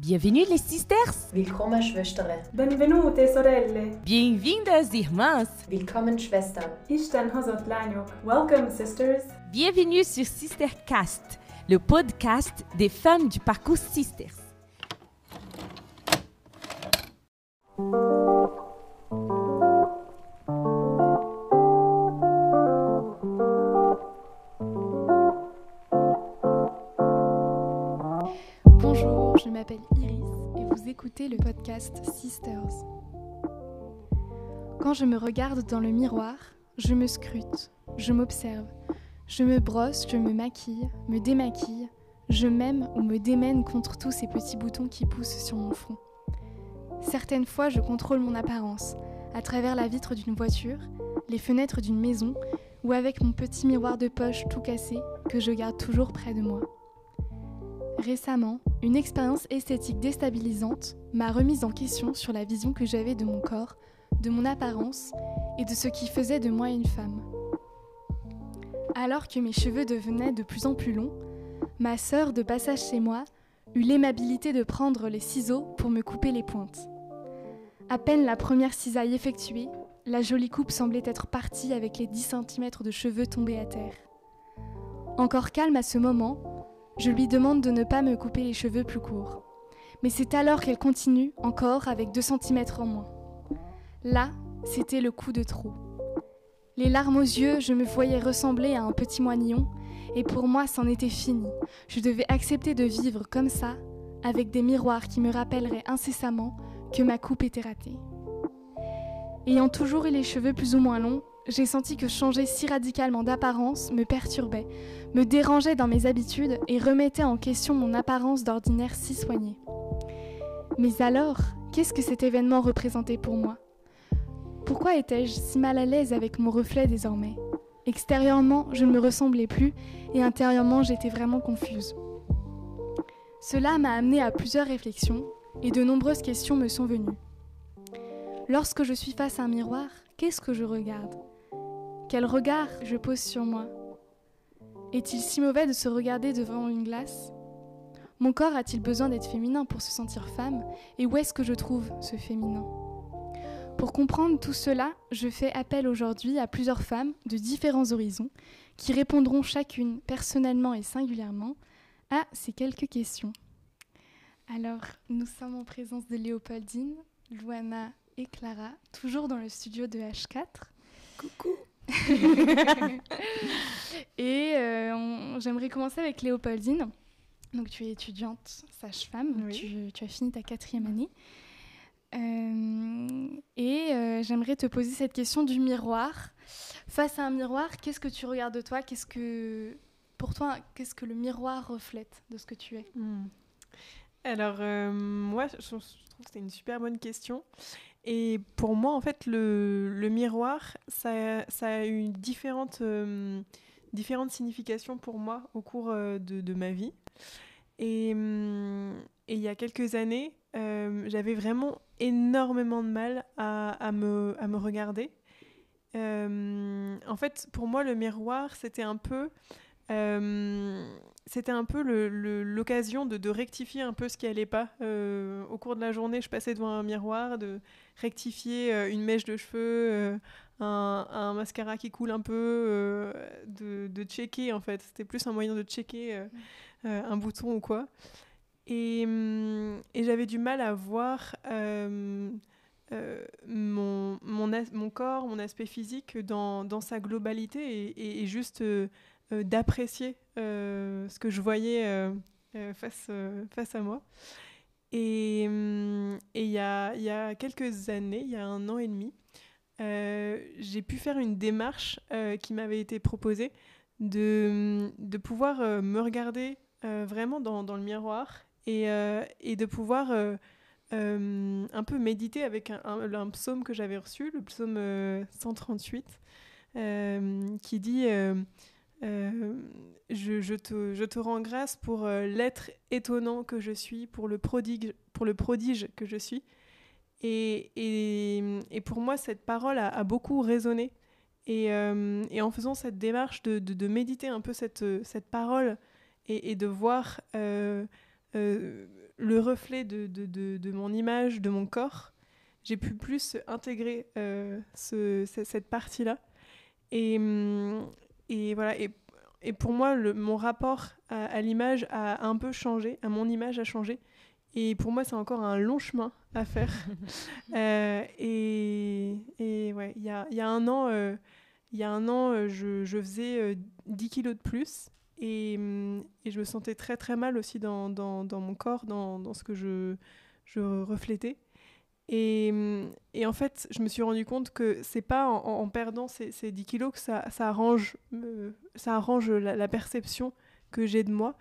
Bienvenue les sisters! Willkommen Schwestern! Benvenute sorelle! Bienvenidas irmãs! Willkommen Schwestern! Isten hozott lányok! Welcome sisters! Bienvenue sur Sistercast, le podcast des femmes du parcours Sisters. Bonjour, je m'appelle Iris et vous écoutez le podcast Sisters. Quand je me regarde dans le miroir, je me scrute, je m'observe, je me brosse, je me maquille, me démaquille, je m'aime ou me démène contre tous ces petits boutons qui poussent sur mon front. Certaines fois, je contrôle mon apparence, à travers la vitre d'une voiture, les fenêtres d'une maison ou avec mon petit miroir de poche tout cassé que je garde toujours près de moi. Récemment, une expérience esthétique déstabilisante m'a remise en question sur la vision que j'avais de mon corps, de mon apparence et de ce qui faisait de moi une femme. Alors que mes cheveux devenaient de plus en plus longs, ma sœur de passage chez moi eut l'aimabilité de prendre les ciseaux pour me couper les pointes. À peine la première cisaille effectuée, la jolie coupe semblait être partie avec les 10 cm de cheveux tombés à terre. Encore calme à ce moment, je lui demande de ne pas me couper les cheveux plus courts. Mais c'est alors qu'elle continue encore avec 2 cm en moins. Là, c'était le coup de trop. Les larmes aux yeux, je me voyais ressembler à un petit moignon, et pour moi, c'en était fini. Je devais accepter de vivre comme ça, avec des miroirs qui me rappelleraient incessamment que ma coupe était ratée. Ayant toujours eu les cheveux plus ou moins longs, j'ai senti que changer si radicalement d'apparence me perturbait, me dérangeait dans mes habitudes et remettait en question mon apparence d'ordinaire si soignée. Mais alors, qu'est-ce que cet événement représentait pour moi? Pourquoi étais-je si mal à l'aise avec mon reflet désormais? Extérieurement, je ne me ressemblais plus et intérieurement, j'étais vraiment confuse. Cela m'a amené à plusieurs réflexions et de nombreuses questions me sont venues. Lorsque je suis face à un miroir, qu'est-ce que je regarde? Quel regard je pose sur moi. Est-il si mauvais de se regarder devant une glace? Mon corps a-t-il besoin d'être féminin pour se sentir femme? Et où est-ce que je trouve ce féminin? Pour comprendre tout cela, je fais appel aujourd'hui à plusieurs femmes de différents horizons qui répondront chacune personnellement et singulièrement à ces quelques questions. Alors, nous sommes en présence de Léopoldine, Luana et Clara, toujours dans le studio de H4. Coucou Et euh, on- j'aimerais commencer avec Léopoldine. Donc, tu es étudiante sage-femme, Oui. tu, tu as fini ta quatrième année. Euh, et euh, j'aimerais te poser cette question du miroir. Face à un miroir, qu'est-ce que tu regardes de toi? Qu'est-ce que, pour toi, qu'est-ce que le miroir reflète de ce que tu es? Hmm. Alors, euh, moi, je, je trouve que c'est une super bonne question. Et pour moi, en fait, le, miroir, ça, a eu différentes, euh, différentes significations pour moi au cours euh, de, ma vie. Et, hum, et il y a quelques années, euh, j'avais vraiment énormément de mal à, me, regarder. Euh, en fait, pour moi, le miroir, c'était un peu... euh, c'était un peu l'occasion de, rectifier un peu ce qui allait pas. Euh, au cours de la journée, je passais devant un miroir, de rectifier euh, une mèche de cheveux, euh, un, mascara qui coule un peu, de, checker en fait. C'était plus un moyen de checker un bouton ou quoi. Et, hum, et j'avais du mal à voir mon, mon, corps, mon aspect physique dans, dans sa globalité et, juste d'apprécier euh, ce que je voyais euh, euh, face, euh, face à moi. Et hum, il y a, y a quelques années, il y a un an et demi, euh, j'ai pu faire une démarche euh, qui m'avait été proposée de, de pouvoir euh, me regarder euh, vraiment dans, dans le miroir et, euh, et de pouvoir euh, euh, un peu méditer avec un, un- psaume que j'avais reçu, le psaume euh, 138, euh, qui dit euh, je, te, rends grâce pour euh, l'être étonnant que je suis, pour le prodige que je suis. Et, pour moi, cette parole a, beaucoup résonné. Et, euh, et en faisant cette démarche de, méditer un peu cette, parole et, de voir le reflet de, mon image, de mon corps, j'ai pu plus intégrer ce, ce- cette partie-là. Et, hum, et voilà. Et, et pour moi, le, mon rapport à, à l'image a un peu changé, à mon image a changé. Et pour moi, c'est encore un long chemin à faire. Euh, et, et ouais, il y a, il y a un an, euh, y a un an, euh, je, je faisais euh, 10 kilos de plus. Et, hum, et je me sentais très très mal aussi dans, dans, dans mon corps, dans, dans ce que je, je reflétais. Et, hum, et en fait, je me suis rendu compte que c'est pas en, perdant ces, ces 10 kilos que ça, arrange, euh, ça arrange la, la perception que j'ai de moi,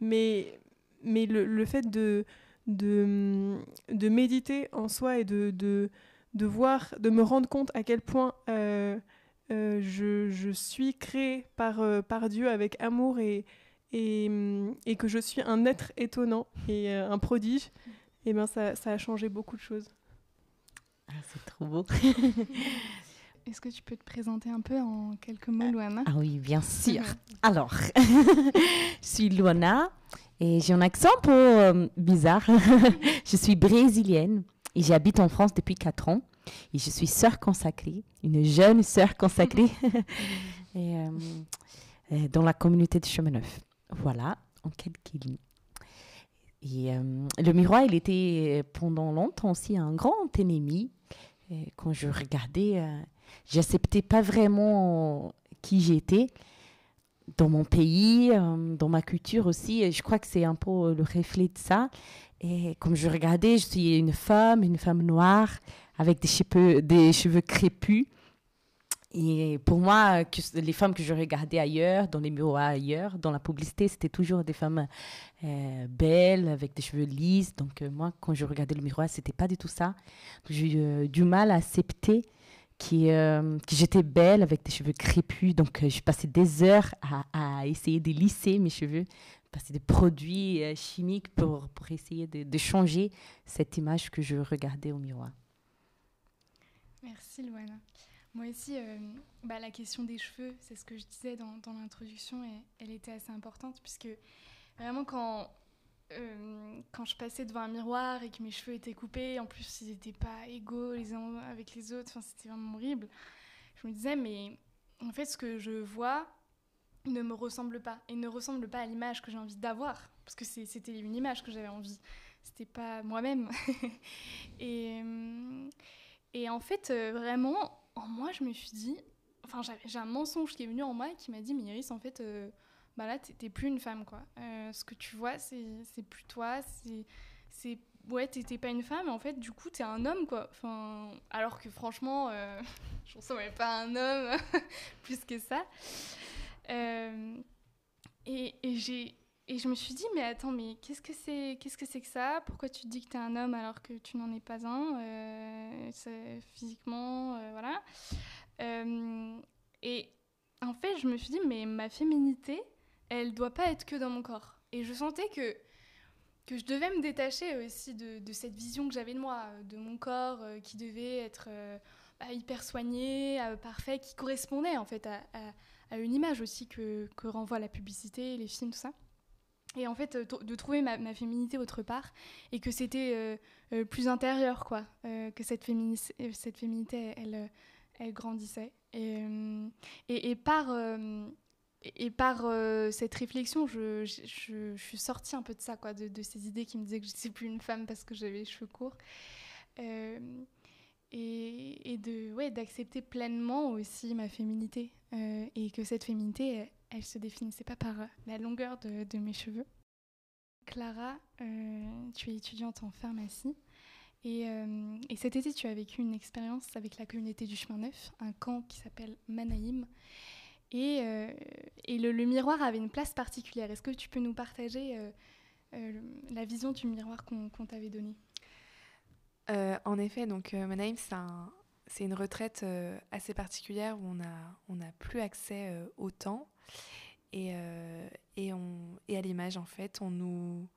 mais, mais le, fait de, hum, de méditer en soi et de, de, voir, de me rendre compte à quel point euh, euh, je, suis créée par, euh, par Dieu avec amour et, hum, et que je suis un être étonnant et euh, un prodige, et ben ça, ça a changé beaucoup de choses. Ah, c'est trop beau. Est-ce que tu peux te présenter un peu en quelques mots, Luana Ah oui, bien sûr. Alors, je suis Luana et j'ai un accent un peu euh, bizarre. je suis brésilienne et j'habite en France depuis 4 ans. Et je suis sœur consacrée, une jeune sœur consacrée et, euh, euh, dans la communauté de Chemin Neuf. Voilà, en quelques lignes. Et euh, le miroir, il était pendant longtemps aussi un grand ennemi. Quand je regardais, euh, j'acceptais pas vraiment qui j'étais dans mon pays, euh, dans ma culture aussi. Et je crois que c'est un peu le reflet de ça. Et comme je regardais, je suis une femme, une femme noire, avec des cheveux crépus. Et pour moi, les femmes que je regardais ailleurs, dans les miroirs ailleurs, dans la publicité, c'était toujours des femmes euh, belles, avec des cheveux lisses. Donc euh, moi, quand je regardais le miroir, c'était pas du tout ça. J'ai eu du mal à accepter euh, que j'étais belle avec des cheveux crépus. Donc, je passais des heures à, essayer de lisser mes cheveux, passer des produits chimiques pour, essayer de, de changer cette image que je regardais au miroir. Merci, Luana. Moi aussi, euh, bah, la question des cheveux, c'est ce que je disais dans, l'introduction, elle était assez importante, puisque vraiment, quand, euh, quand je passais devant un miroir et que mes cheveux étaient coupés, en plus, ils n'étaient pas égaux les uns avec les autres, c'était vraiment horrible. Je me disais, mais en fait, ce que je vois ne me ressemble pas, et ne ressemble pas à l'image que j'ai envie d'avoir, parce que c'était une image que j'avais envie, c'était pas moi-même. et, euh, et en fait, vraiment, en moi, je me suis dit, enfin, j'ai un mensonge qui est venu en moi et qui m'a dit, mais en fait, euh, bah là, t'es plus une femme, quoi. Euh, ce que tu vois, c'est plus toi, c'est. Ouais, t'es pas une femme, en fait, du coup, t'es un homme, quoi. Enfin, alors que franchement, euh, je ressemblais pas à un homme plus que ça. Euh, et et j'ai. Et je me suis dit, mais attends, mais qu'est-ce que c'est qu'est-ce que que ça? Pourquoi tu te dis que tu es un homme alors que tu n'en es pas un Euh, Physiquement, euh, voilà. Euh, et en fait, je me suis dit, mais ma féminité, elle doit pas être que dans mon corps. Et je sentais que, que je devais me détacher aussi de, cette vision que j'avais de moi, de mon corps qui devait être bah, hyper soigné, parfait, qui correspondait en fait à une image aussi que, que renvoie la publicité, les films, tout ça. Et en fait, euh, de trouver ma, féminité autre part et que c'était euh, euh, plus intérieur, quoi. que cette, euh, cette féminité, elle, elle grandissait. Et, par, et par cette réflexion, je, je, je- suis sortie un peu de ça, quoi, de, ces idées qui me disaient que je n'étais plus une femme parce que j'avais les cheveux courts. Et, et de ouais, d'accepter pleinement aussi ma féminité. et que cette féminité, elle, se définissait pas par euh, la longueur de, mes cheveux. Clara, euh, tu es étudiante en pharmacie. Et, euh, et cet été, tu as vécu une expérience avec la communauté du chemin neuf, un camp qui s'appelle Manaïm. Et, le, miroir avait une place particulière. Est-ce que tu peux nous partager la vision du miroir qu'on t'avait donnée? En effet, donc Manaïm, c'est un- c'est une retraite assez particulière où on n'a plus accès au temps et, euh, et, on, et à l'image, en fait. On nous,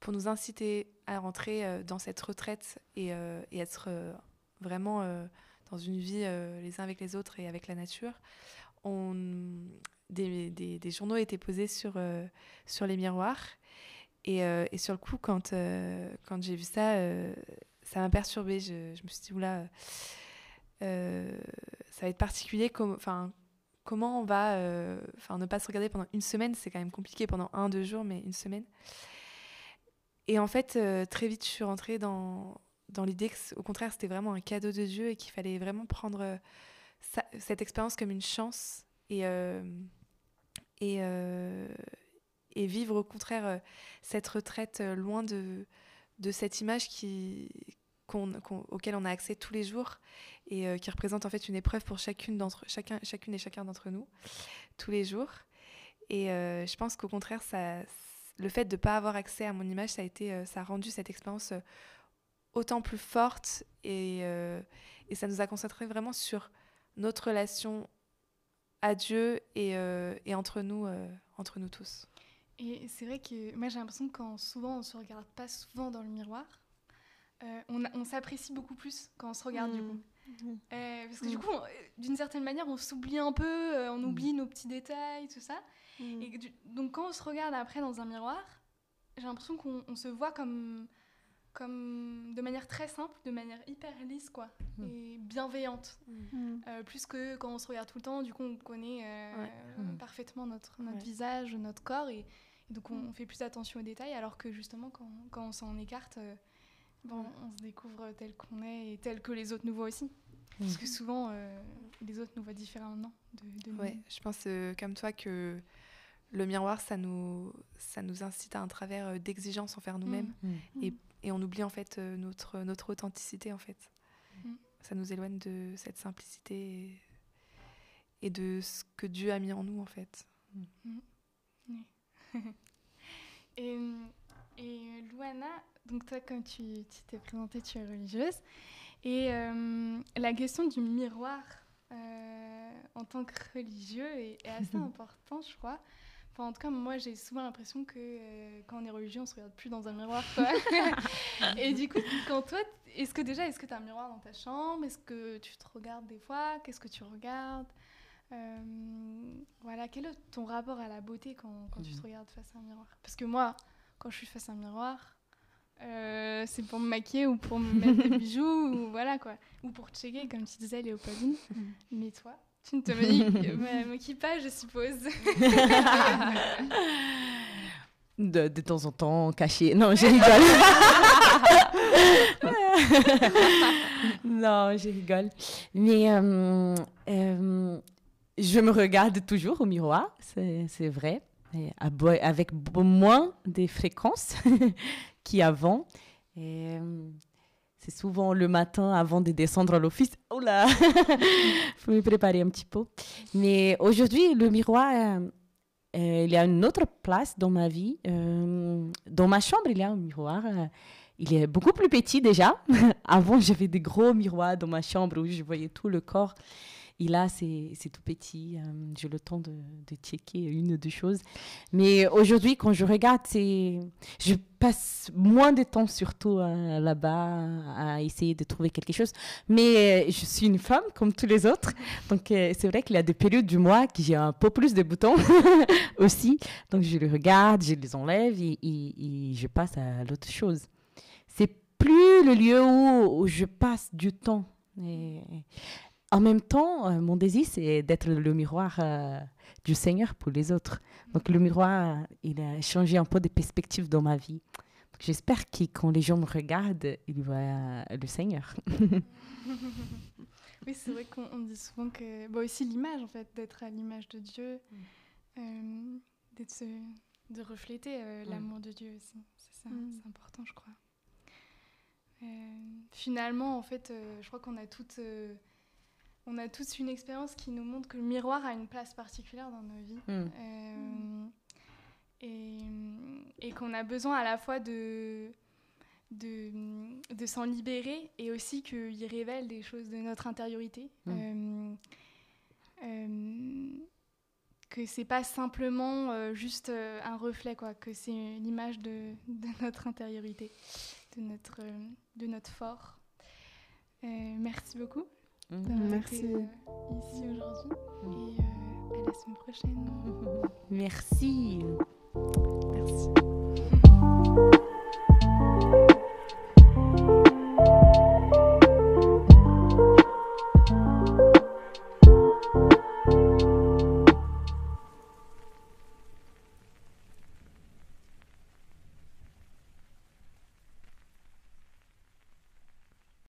pour nous inciter à rentrer euh, dans cette retraite et, euh, et être vraiment dans une vie les uns avec les autres et avec la nature, on, des, des- journaux étaient posés sur, sur les miroirs. Et, et sur le coup, quand, quand j'ai vu ça, ça m'a perturbée. Je, je me suis dit, oula, ça va être particulier. com- Enfin, comment on va. euh, Enfin, ne pas se regarder pendant une semaine, c'est quand même compliqué pendant un, deux jours, mais une semaine. Et en fait, euh, très vite, je suis rentrée dans, dans l'idée que, au contraire, c'était vraiment un cadeau de Dieu et qu'il fallait vraiment prendre euh, cette expérience comme une chance et, vivre au contraire cette retraite loin de cette image qui, qu'on, auquel on a accès tous les jours et euh, qui représente en fait une épreuve pour chacune, d'entre, chacun, chacune et chacun d'entre nous tous les jours. Et euh, je pense qu'au contraire, ça, le fait de ne pas avoir accès à mon image, ça a, été, euh, ça a rendu cette expérience autant plus forte et, et ça nous a concentré vraiment sur notre relation à Dieu et, et entre, nous, entre nous tous. Et c'est vrai que moi j'ai l'impression que quand souvent on se regarde pas souvent dans le miroir, euh, on, s'apprécie beaucoup plus quand on se regarde du Mm. coup. Mhm. Euh, parce que Mm. du coup, on- euh, d'une certaine manière, on s'oublie un peu, euh, on oublie nos petits détails, tout ça. Et du- donc quand on se regarde après dans un miroir, j'ai l'impression qu'on on se voit comme, comme de manière très simple, de manière hyper lisse quoi, Mm. et bienveillante. Euh, plus que quand on se regarde tout le temps, du coup on connaît euh, Ouais. Mm. parfaitement notre, notre Ouais. visage, notre corps, et, et donc on, Mm. on fait plus attention aux détails, alors que justement quand, quand on s'en écarte, euh, bon, on se découvre tel qu'on est et tel que les autres nous voient aussi. Parce que souvent euh, les autres nous voient différemment de, de nous. Ouais, je pense euh, comme toi que le miroir, ça nous, ça nous incite à un travers euh, d'exigence envers nous-mêmes Mm. et, et on oublie en fait notre, notre authenticité en fait. Mm. Ça nous éloigne de cette simplicité et, et de ce que Dieu a mis en nous en fait. Et, et Luana, donc toi, comme tu t'es présentée, tu es religieuse. Et euh, la question du miroir euh, en tant que religieux est, est assez importante, je crois. Enfin, en tout cas, moi, j'ai souvent l'impression que euh, quand on est religieux, on se regarde plus dans un miroir. Quoi. et du coup, quand toi, est-ce que déjà, est-ce que tu as un miroir dans ta chambre? Est-ce que tu te regardes des fois? Qu'est-ce que tu regardes? Euh, Voilà, quel est ton rapport à la beauté quand, quand tu te regardes face à un miroir? Parce que moi, quand je suis face à un miroir, euh, c'est pour me maquiller ou pour me mettre des bijoux ou voilà quoi, ou pour checker comme tu disais Léopoldine. Mais toi, tu ne te maquilles maquilles pas, je suppose. De, de temps en temps, caché. Non, je rigole. non, je rigole. Mais euh, euh, je me regarde toujours au miroir, c'est vrai. Avec moins de fréquences qu'avant. Et euh, c'est souvent le matin avant de descendre à l'office. Oh là faut me préparer un petit peu. Mais aujourd'hui, le miroir, euh, euh, il y a une autre place dans ma vie. Dans ma chambre, il y a un miroir. il est beaucoup plus petit déjà. Avant, j'avais des gros miroirs dans ma chambre où je voyais tout le corps. Et là, c'est tout petit. euh, J'ai le temps de, de checker une ou deux choses. Mais aujourd'hui, quand je regarde, je passe moins de temps surtout euh, là-bas à essayer de trouver quelque chose. Mais euh, je suis une femme comme tous les autres. Donc, c'est vrai qu'il y a des périodes du mois que j'ai un peu plus de boutons aussi. Donc, je les regarde, je les enlève et, je passe à l'autre chose. C'est plus le lieu où, où je passe du temps. En même temps, euh, mon désir, c'est d'être le miroir euh, du Seigneur pour les autres. Donc, le miroir, il a changé un peu de perspective dans ma vie. J'espère que quand les gens me regardent, ils voient euh, le Seigneur. Oui, c'est vrai qu'on on dit souvent que. Bah, aussi l'image, en fait, d'être à l'image de Dieu, euh, d'être de refléter Mm. l'amour de Dieu aussi. C'est ça, Mm. c'est important, je crois. Finalement, en fait, je crois qu'on a toutes. On a tous une expérience qui nous montre que le miroir a une place particulière dans nos vies. Mm. Euh, et, et qu'on a besoin à la fois de, de, de s'en libérer et aussi qu'il révèle des choses de notre intériorité. Mm. Euh, euh, que c'est pas simplement euh, juste euh, un reflet, quoi, que c'est l'image de, de notre intériorité, de notre, de notre fort. Merci beaucoup Merci. été euh, ici aujourd'hui et euh, à la semaine prochaine. Merci. Merci.